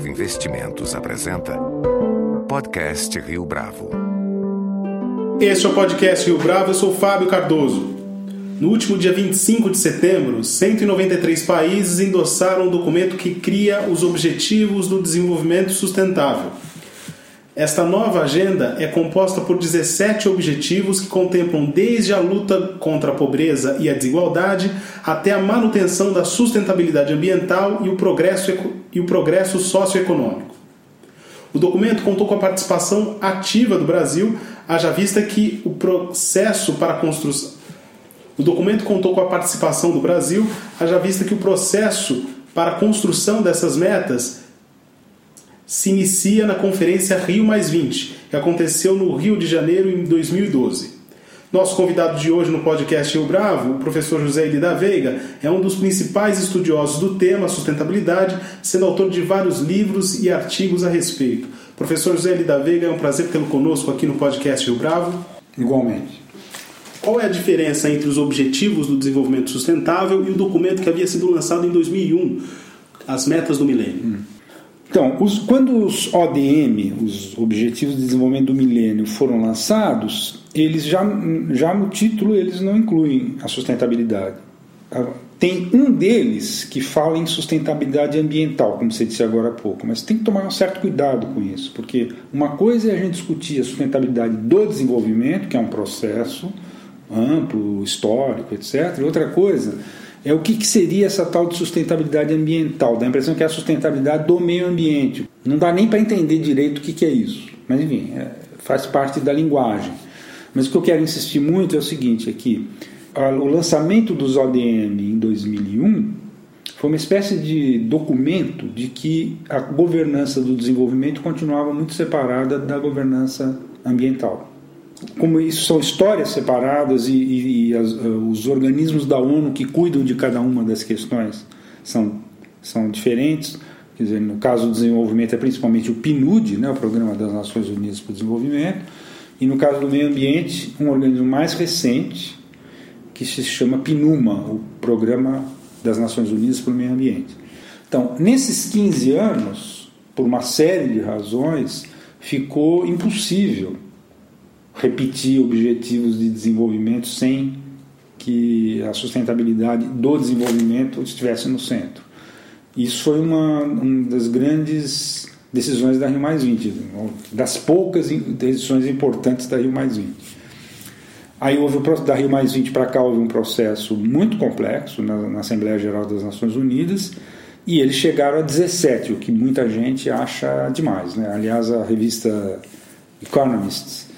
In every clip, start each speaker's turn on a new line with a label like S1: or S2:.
S1: Bravo Investimentos apresenta Podcast Rio Bravo.
S2: Este é o Podcast Rio Bravo, eu sou Fábio Cardoso. No último dia 25 de setembro, 193 países endossaram um documento que cria os Objetivos do Desenvolvimento Sustentável. Esta nova agenda é composta por 17 objetivos que contemplam desde a luta contra a pobreza e a desigualdade até a manutenção da sustentabilidade ambiental e o progresso, e o progresso socioeconômico. O documento contou com a participação ativa do Brasil, haja vista que o processo para a construção o documento contou com a participação do Brasil, haja vista que o processo para a construção dessas metas se inicia na Conferência Rio que aconteceu no Rio de Janeiro em 2012. Nosso convidado de hoje no podcast Rio Bravo, o professor José Eli da Veiga, é um dos principais estudiosos do tema sustentabilidade, sendo autor de vários livros e artigos a respeito. Professor José Eli da Veiga, é um prazer tê-lo conosco aqui no podcast Rio Bravo.
S3: Igualmente.
S2: Qual é a diferença entre os Objetivos do Desenvolvimento Sustentável e o documento que havia sido lançado em 2001, as Metas do Milênio? Hum.
S3: Então, os, quando os ODM, os Objetivos de Desenvolvimento do Milênio, foram lançados, eles já, já no título eles não incluem a sustentabilidade. Ah, tem um deles que fala em sustentabilidade ambiental, como você disse agora há pouco, mas tem que tomar um certo cuidado com isso, porque uma coisa é a gente discutir a sustentabilidade do desenvolvimento, que é um processo, amplo, histórico, etc. E outra coisa é o que, que, seria essa tal de sustentabilidade ambiental. Dá a impressão que é a sustentabilidade do meio ambiente. Não dá nem para entender direito o que, que é isso. Mas enfim, é, faz parte da linguagem. Mas o que eu quero insistir muito é o seguinte aqui. O lançamento dos ODM em 2001 foi uma espécie de documento de que a governança do desenvolvimento continuava muito separada da governança ambiental como isso são histórias separadas e, e, e as, uh, os organismos da ONU que cuidam de cada uma das questões são, são diferentes. Quer dizer, no caso do desenvolvimento é principalmente o PNUD, né, o Programa das Nações Unidas para o Desenvolvimento, e no caso do meio ambiente, um organismo mais recente que se chama PNUMA, o Programa das Nações Unidas para o Meio Ambiente. Então, nesses 15 anos, por uma série de razões, ficou impossível repetir objetivos de desenvolvimento sem que a sustentabilidade do desenvolvimento estivesse no centro. Isso foi uma, uma das grandes decisões da Rio Mais 20, das poucas decisões importantes da Rio Mais 20. Aí houve o, da Rio Mais 20 para cá houve um processo muito complexo na, na Assembleia Geral das Nações Unidas e eles chegaram a 17, o que muita gente acha demais. Né? Aliás, a revista Economist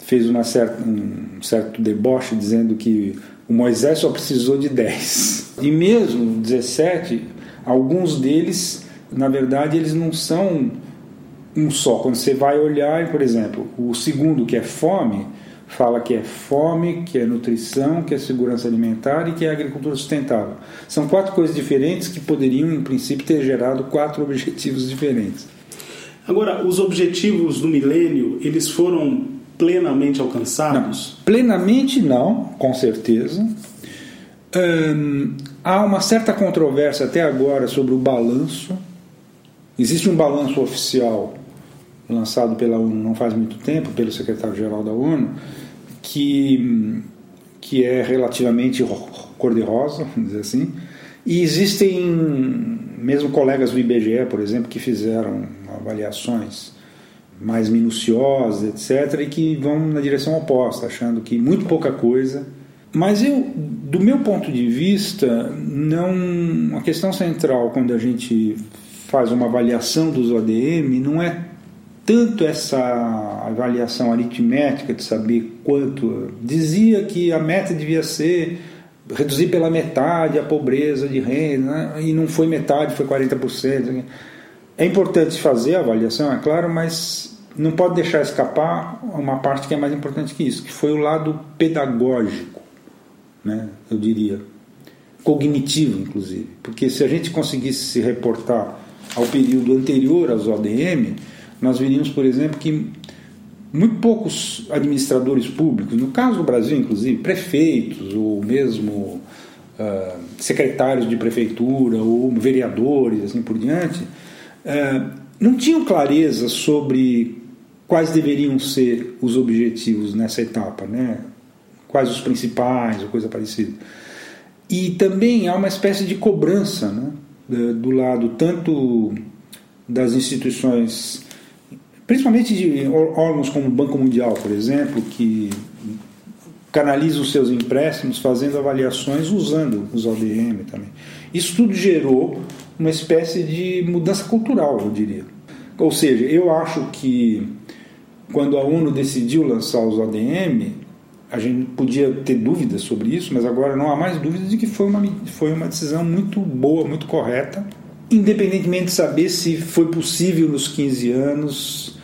S3: fez uma certa, um certo deboche dizendo que o Moisés só precisou de 10. E mesmo 17, alguns deles, na verdade, eles não são um só. Quando você vai olhar, por exemplo, o segundo, que é fome, fala que é fome, que é nutrição, que é segurança alimentar e que é agricultura sustentável. São quatro coisas diferentes que poderiam, em princípio, ter gerado quatro objetivos diferentes.
S2: Agora, os objetivos do milênio, eles foram plenamente alcançados?
S3: Não, plenamente não, com certeza. Hum, há uma certa controvérsia até agora sobre o balanço. Existe um balanço oficial lançado pela ONU não faz muito tempo, pelo secretário-geral da ONU, que, que é relativamente cor-de-rosa, vamos dizer assim, e existem mesmo colegas do IBGE, por exemplo, que fizeram avaliações mais minuciosas, etc., e que vão na direção oposta, achando que muito pouca coisa. Mas eu, do meu ponto de vista, não a questão central quando a gente faz uma avaliação dos ODM não é tanto essa avaliação aritmética de saber quanto dizia que a meta devia ser reduzir pela metade a pobreza de renda, né? e não foi metade, foi 40%. É importante fazer a avaliação, é claro, mas não pode deixar escapar uma parte que é mais importante que isso, que foi o lado pedagógico, né? eu diria, cognitivo, inclusive. Porque se a gente conseguisse se reportar ao período anterior aos ODM, nós veríamos, por exemplo, que muito poucos administradores públicos, no caso do Brasil, inclusive, prefeitos ou mesmo uh, secretários de prefeitura ou vereadores, assim por diante, é, não tinham clareza sobre quais deveriam ser os objetivos nessa etapa, né? quais os principais ou coisa parecida. E também há uma espécie de cobrança né? do lado tanto das instituições, principalmente de órgãos como o Banco Mundial, por exemplo, que canalizam os seus empréstimos fazendo avaliações usando os ODM também. Isso tudo gerou uma espécie de mudança cultural, eu diria. Ou seja, eu acho que quando a ONU decidiu lançar os ODM, a gente podia ter dúvidas sobre isso, mas agora não há mais dúvidas de que foi uma, foi uma decisão muito boa, muito correta, independentemente de saber se foi possível nos 15 anos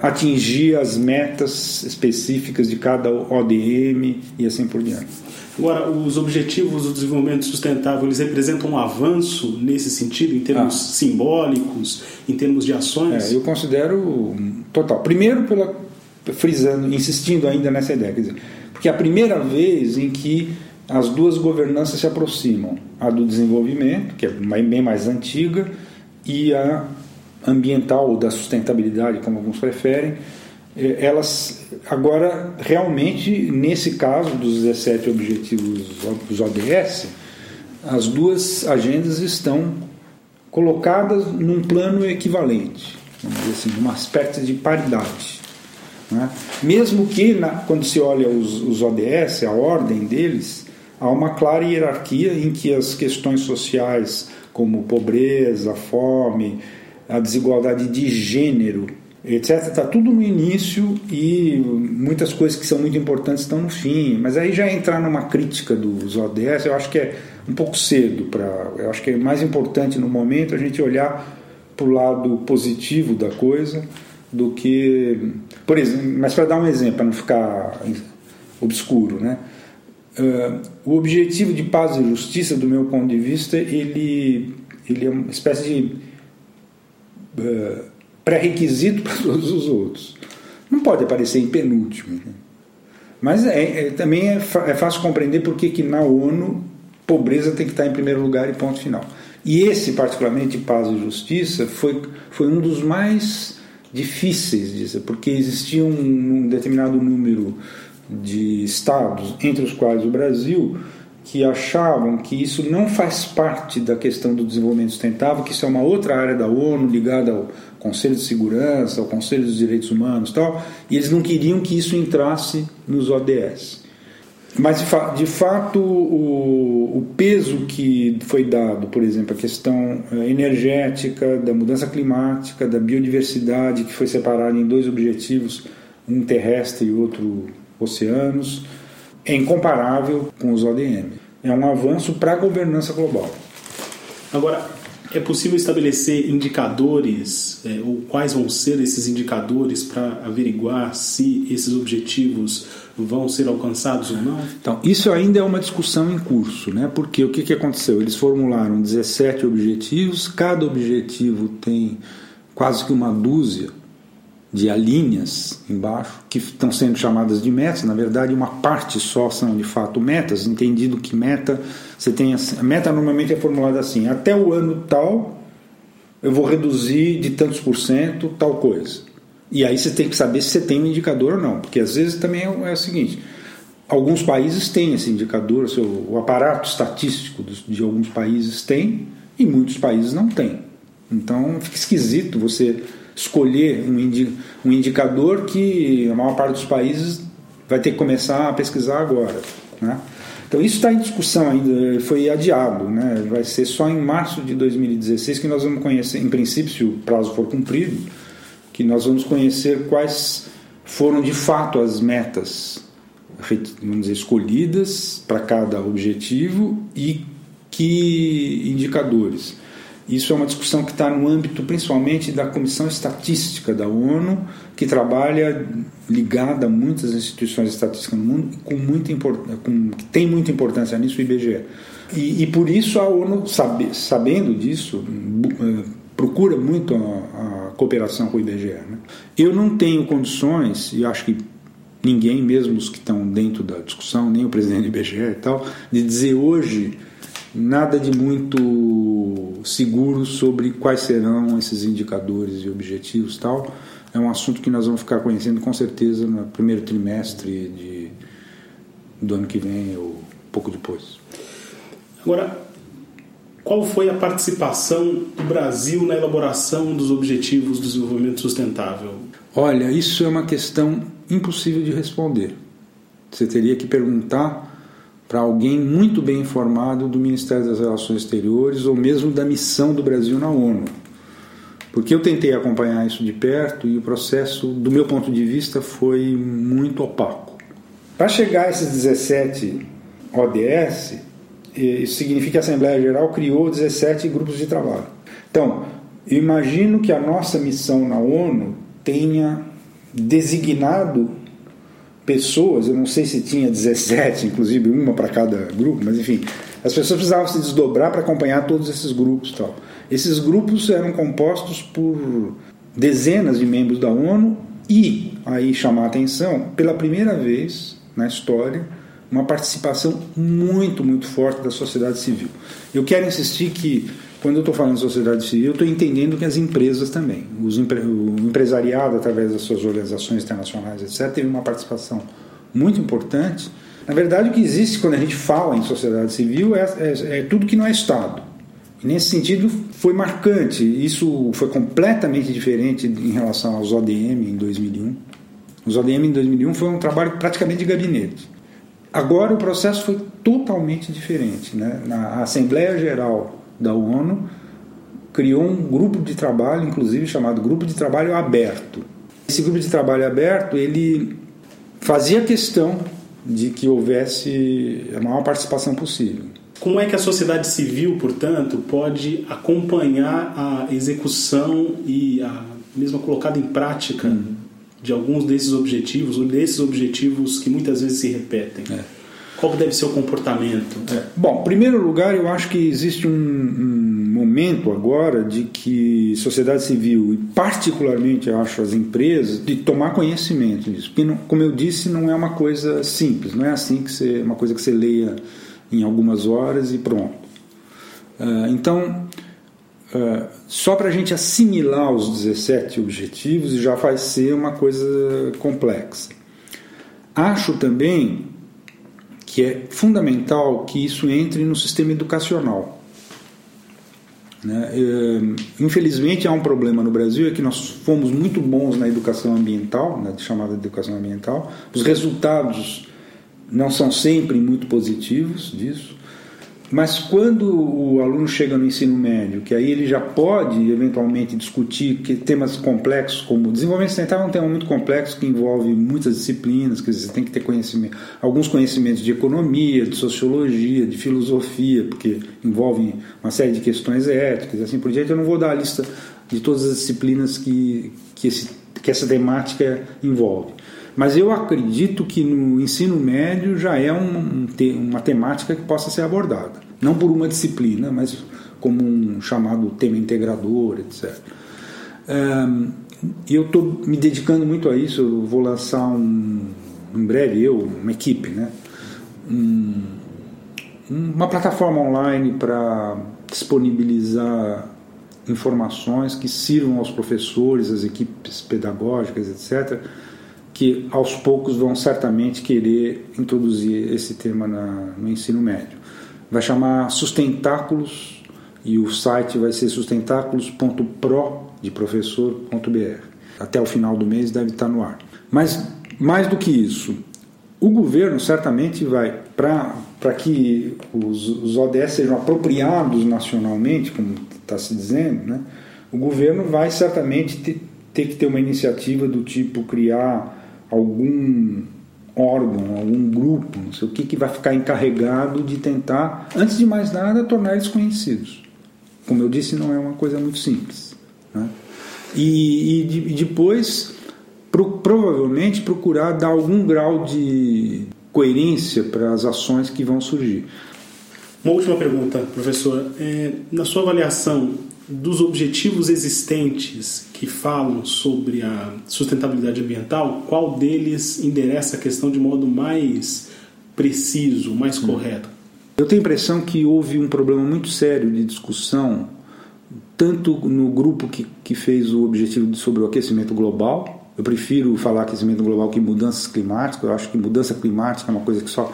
S3: atingir as metas específicas de cada ODM e assim por diante.
S2: Agora, os objetivos do desenvolvimento sustentável, eles representam um avanço nesse sentido, em termos ah. simbólicos, em termos de ações?
S3: É, eu considero total. Primeiro, pela, frisando, insistindo ainda nessa ideia, quer dizer, porque é a primeira vez em que as duas governanças se aproximam, a do desenvolvimento, que é bem mais antiga, e a ambiental ou da sustentabilidade, como alguns preferem, eh, elas agora realmente nesse caso dos 17 objetivos dos ODS, as duas agendas estão colocadas num plano equivalente, vamos dizer assim, numa aspecto de paridade. Né? Mesmo que na, quando se olha os, os ODS, a ordem deles, há uma clara hierarquia em que as questões sociais como pobreza, fome, a desigualdade de gênero, etc. Está tudo no início e muitas coisas que são muito importantes estão no fim. Mas aí já entrar numa crítica dos ODS, eu acho que é um pouco cedo para. Eu acho que é mais importante no momento a gente olhar para o lado positivo da coisa do que, por exemplo, mas para dar um exemplo, para não ficar obscuro, né? Uh, o objetivo de paz e justiça, do meu ponto de vista, ele, ele é uma espécie de uh, pré-requisito para todos os outros. Não pode aparecer em penúltimo. Né? Mas é, é também é, é, fácil compreender por que na ONU pobreza tem que estar em primeiro lugar e ponto final. E esse, particularmente, paz e justiça, foi, foi um dos mais difíceis disso, porque existia um, um determinado número de estados, entre os quais o Brasil, que achavam que isso não faz parte da questão do desenvolvimento sustentável, que isso é uma outra área da ONU ligada ao Conselho de Segurança, ao Conselho dos Direitos Humanos, tal, e eles não queriam que isso entrasse nos ODS. Mas de, fa de fato o, o, peso que foi dado, por exemplo, à questão eh, energética, da mudança climática, da biodiversidade, que foi separada em dois objetivos, um terrestre e outro oceanos, é incomparável com os ODM. É um avanço para a governança global.
S2: Agora, é possível estabelecer indicadores, é, ou quais vão ser esses indicadores para averiguar se esses objetivos vão ser alcançados ou não?
S3: Então, isso ainda é uma discussão em curso, né? porque o que, que aconteceu? Eles formularam 17 objetivos, cada objetivo tem quase que uma dúzia de alíneas embaixo, que estão sendo chamadas de metas, na verdade uma parte só são de fato metas, entendido que meta, você tem a meta normalmente é formulada assim, até o ano tal eu vou reduzir de tantos por cento tal coisa. E aí você tem que saber se você tem um indicador ou não, porque às vezes também é, é o seguinte, alguns países têm esse indicador, o aparato estatístico de alguns países tem e muitos países não têm. Então fica esquisito você escolher um, indi um indicador que a maior parte dos países vai ter que começar a pesquisar agora. Né? Então isso está em discussão ainda, foi adiado, né? vai ser só em março de 2016 que nós vamos conhecer, em princípio, se o prazo for cumprido, que nós vamos conhecer quais foram de fato as metas vamos dizer, escolhidas para cada objetivo e que indicadores. Isso é uma discussão que está no âmbito principalmente da Comissão Estatística da ONU, que trabalha ligada a muitas instituições estatísticas no mundo, com muita com, que tem muita importância nisso, o IBGE. E, e por isso a ONU, sabe, sabendo disso, eh, procura muito a, a, cooperação com o IBGE. Né? Eu não tenho condições, e acho que ninguém, mesmo os que estão dentro da discussão, nem o presidente do IBGE e tal, de dizer hoje nada de muito seguro sobre quais serão esses indicadores e objetivos tal. É um assunto que nós vamos ficar conhecendo com certeza no primeiro trimestre de, do ano que vem ou pouco depois.
S2: Agora, qual foi a participação do Brasil na elaboração dos Objetivos do Desenvolvimento Sustentável?
S3: Olha, isso é uma questão impossível de responder. Você teria que perguntar para alguém muito bem informado do Ministério das Relações Exteriores ou mesmo da missão do Brasil na ONU. Porque eu tentei acompanhar isso de perto e o processo, do meu ponto de vista, foi muito opaco. Para chegar a esses 17 ODS, isso significa que a Assembleia Geral criou 17 grupos de trabalho. Então, eu imagino que a nossa missão na ONU tenha designado pessoas, eu não sei se tinha 17, inclusive uma para cada grupo, mas enfim, as pessoas precisavam se desdobrar para acompanhar todos esses grupos tal. Esses grupos eram compostos por dezenas de membros da ONU e, aí chamar a atenção, pela primeira vez na história, uma participação muito, muito forte da sociedade civil. Eu quero insistir que, quando eu estou falando de sociedade civil, eu estou entendendo que as empresas também, empre o empresariado, através das suas organizações internacionais, etc., teve uma participação muito importante. Na verdade, o que existe quando a gente fala em sociedade civil é, é, é tudo que não é Estado. E nesse sentido, foi marcante. Isso foi completamente diferente em relação aos ODM em 2001. Os ODM em 2001 foi um trabalho praticamente de gabinete. Agora o processo foi totalmente diferente. Né? Na Assembleia Geral da ONU criou um grupo de trabalho, inclusive chamado Grupo de Trabalho Aberto. Esse grupo de trabalho aberto ele fazia questão de que houvesse a maior participação possível.
S2: Como é que a sociedade civil, portanto, pode acompanhar a execução e a mesma colocada em prática uhum de alguns desses objetivos, ou desses objetivos que muitas vezes se repetem? É. Qual deve ser o comportamento?
S3: É. Bom, em primeiro lugar, eu acho que existe um, um, momento agora de que sociedade civil, e particularmente acho as empresas, de tomar conhecimento disso. Porque, não, como eu disse, não é uma coisa simples, não é assim que você, uma coisa que você leia em algumas horas e pronto. Uh, então, Uh, só para a gente assimilar os 17 objetivos já vai ser uma coisa complexa. Acho também que é fundamental que isso entre no sistema educacional. Né? Uh, infelizmente há um problema no Brasil é que nós fomos muito bons na educação ambiental, né, chamada educação ambiental. Os resultados não são sempre muito positivos disso. Mas quando o aluno chega no ensino médio, que aí ele já pode eventualmente discutir temas complexos como desenvolvimento sustentável é um tema muito complexo que envolve muitas disciplinas, que você tem que ter conhecimento, alguns conhecimentos de economia, de sociologia, de filosofia, porque envolvem uma série de questões éticas assim por diante. Eu não vou dar a lista de todas as disciplinas que, que, esse, que essa temática envolve. Mas eu acredito que no ensino médio já é um, uma temática que possa ser abordada. Não por uma disciplina, mas como um chamado tema integrador, etc. E eu estou me dedicando muito a isso. Eu vou lançar um, em breve, eu, uma equipe, né? Um, uma plataforma online para disponibilizar informações que sirvam aos professores, às equipes pedagógicas, etc., que aos poucos vão certamente querer introduzir esse tema na, no ensino médio. Vai chamar Sustentáculos e o site vai ser sustentáculos.pro de professor.br. Até o final do mês deve estar no ar. Mas mais do que isso, o governo certamente vai, para que os, os ODS sejam apropriados nacionalmente, como está se dizendo, né, o governo vai certamente ter que ter uma iniciativa do tipo criar algum órgão, algum grupo, não sei o que, que vai ficar encarregado de tentar, antes de mais nada, tornar eles conhecidos. Como eu disse, não é uma coisa muito simples. Né? E, e, e depois, pro, provavelmente, procurar dar algum grau de coerência para as ações que vão surgir.
S2: Uma última pergunta, professor. É, na sua avaliação, dos objetivos existentes que falam sobre a sustentabilidade ambiental, qual deles endereça a questão de modo mais preciso, mais hum. correto?
S3: Eu tenho a impressão que houve um problema muito sério de discussão, tanto no grupo que, que fez o objetivo sobre o aquecimento global. Eu prefiro falar aquecimento global que mudanças climáticas. Eu acho que mudança climática é uma coisa que só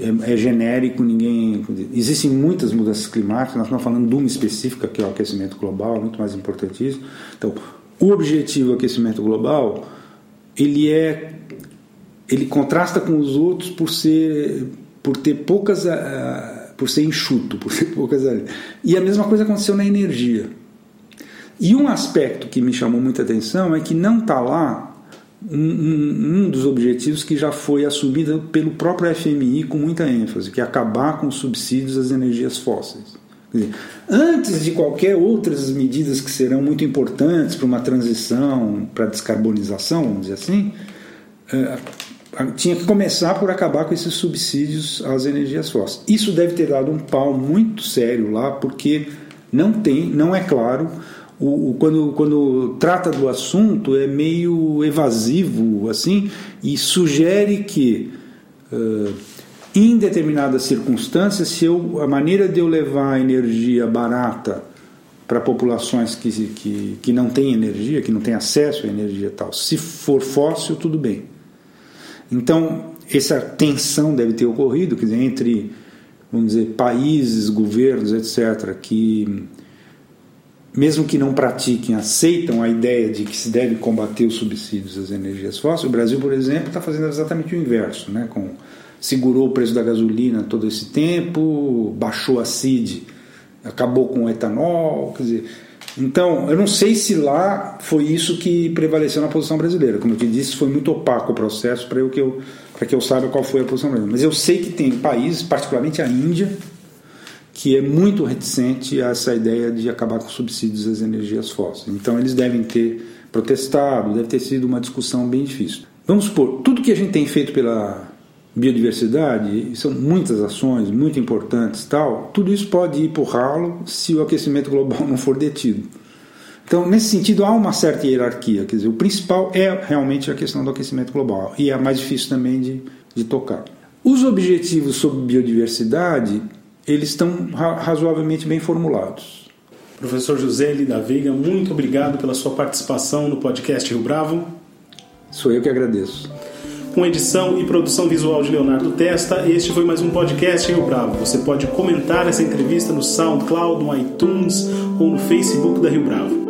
S3: é, é genérico, ninguém. Existem muitas mudanças climáticas, nós estamos falando de uma específica, que é o aquecimento global, muito mais importante isso. Então, o objetivo do aquecimento global, ele é. ele contrasta com os outros por ser. por ter poucas. Uh, por ser enxuto, por ter poucas. E a mesma coisa aconteceu na energia. E um aspecto que me chamou muita atenção é que não está lá um, um, dos objetivos que já foi assumido pelo próprio FMI com muita ênfase, que é acabar com os subsídios às energias fósseis. Dizer, antes de qualquer outras medidas que serão muito importantes para uma transição, para a descarbonização, vamos dizer assim, é, tinha que começar por acabar com esses subsídios às energias fósseis. Isso deve ter dado um pau muito sério lá, porque não tem, não é claro o, o, quando, quando trata do assunto é meio evasivo assim e sugere que uh, em determinadas circunstâncias se eu, a maneira de eu levar energia barata para populações que, que, que não têm energia, que não têm acesso à energia tal, se for fóssil, tudo bem. Então, essa tensão deve ter ocorrido quer dizer, entre, vamos dizer, países, governos, etc., que mesmo que não pratiquem, aceitam a ideia de que se deve combater os subsídios às energias fósseis. O Brasil, por exemplo, está fazendo exatamente o inverso, né? Com, segurou o preço da gasolina todo esse tempo, baixou a CID, acabou com o etanol, quer dizer, então, eu não sei se lá foi isso que prevaleceu na posição brasileira. Como eu te disse, foi muito opaco o processo para que eu para que eu saiba qual foi a posição brasileira. Mas eu sei que tem países, particularmente a Índia, que é muito reticente a essa ideia de acabar com subsídios às energias fósseis. Então eles devem ter protestado, deve ter sido uma discussão bem difícil. Vamos supor, tudo que a gente tem feito pela biodiversidade, são muitas ações muito importantes, tal, tudo isso pode ir por ralo se o aquecimento global não for detido. Então, nesse sentido, há uma certa hierarquia. Quer dizer, o principal é realmente a questão do aquecimento global e é mais difícil também de, de tocar. Os objetivos sobre biodiversidade eles estão razoavelmente bem formulados.
S2: Professor José Lida Veiga, muito obrigado pela sua participação no podcast Rio Bravo.
S3: Sou eu que agradeço.
S2: Com edição e produção visual de Leonardo Testa, este foi mais um podcast Rio Bravo. Você pode comentar essa entrevista no SoundCloud, no iTunes ou no Facebook da Rio Bravo.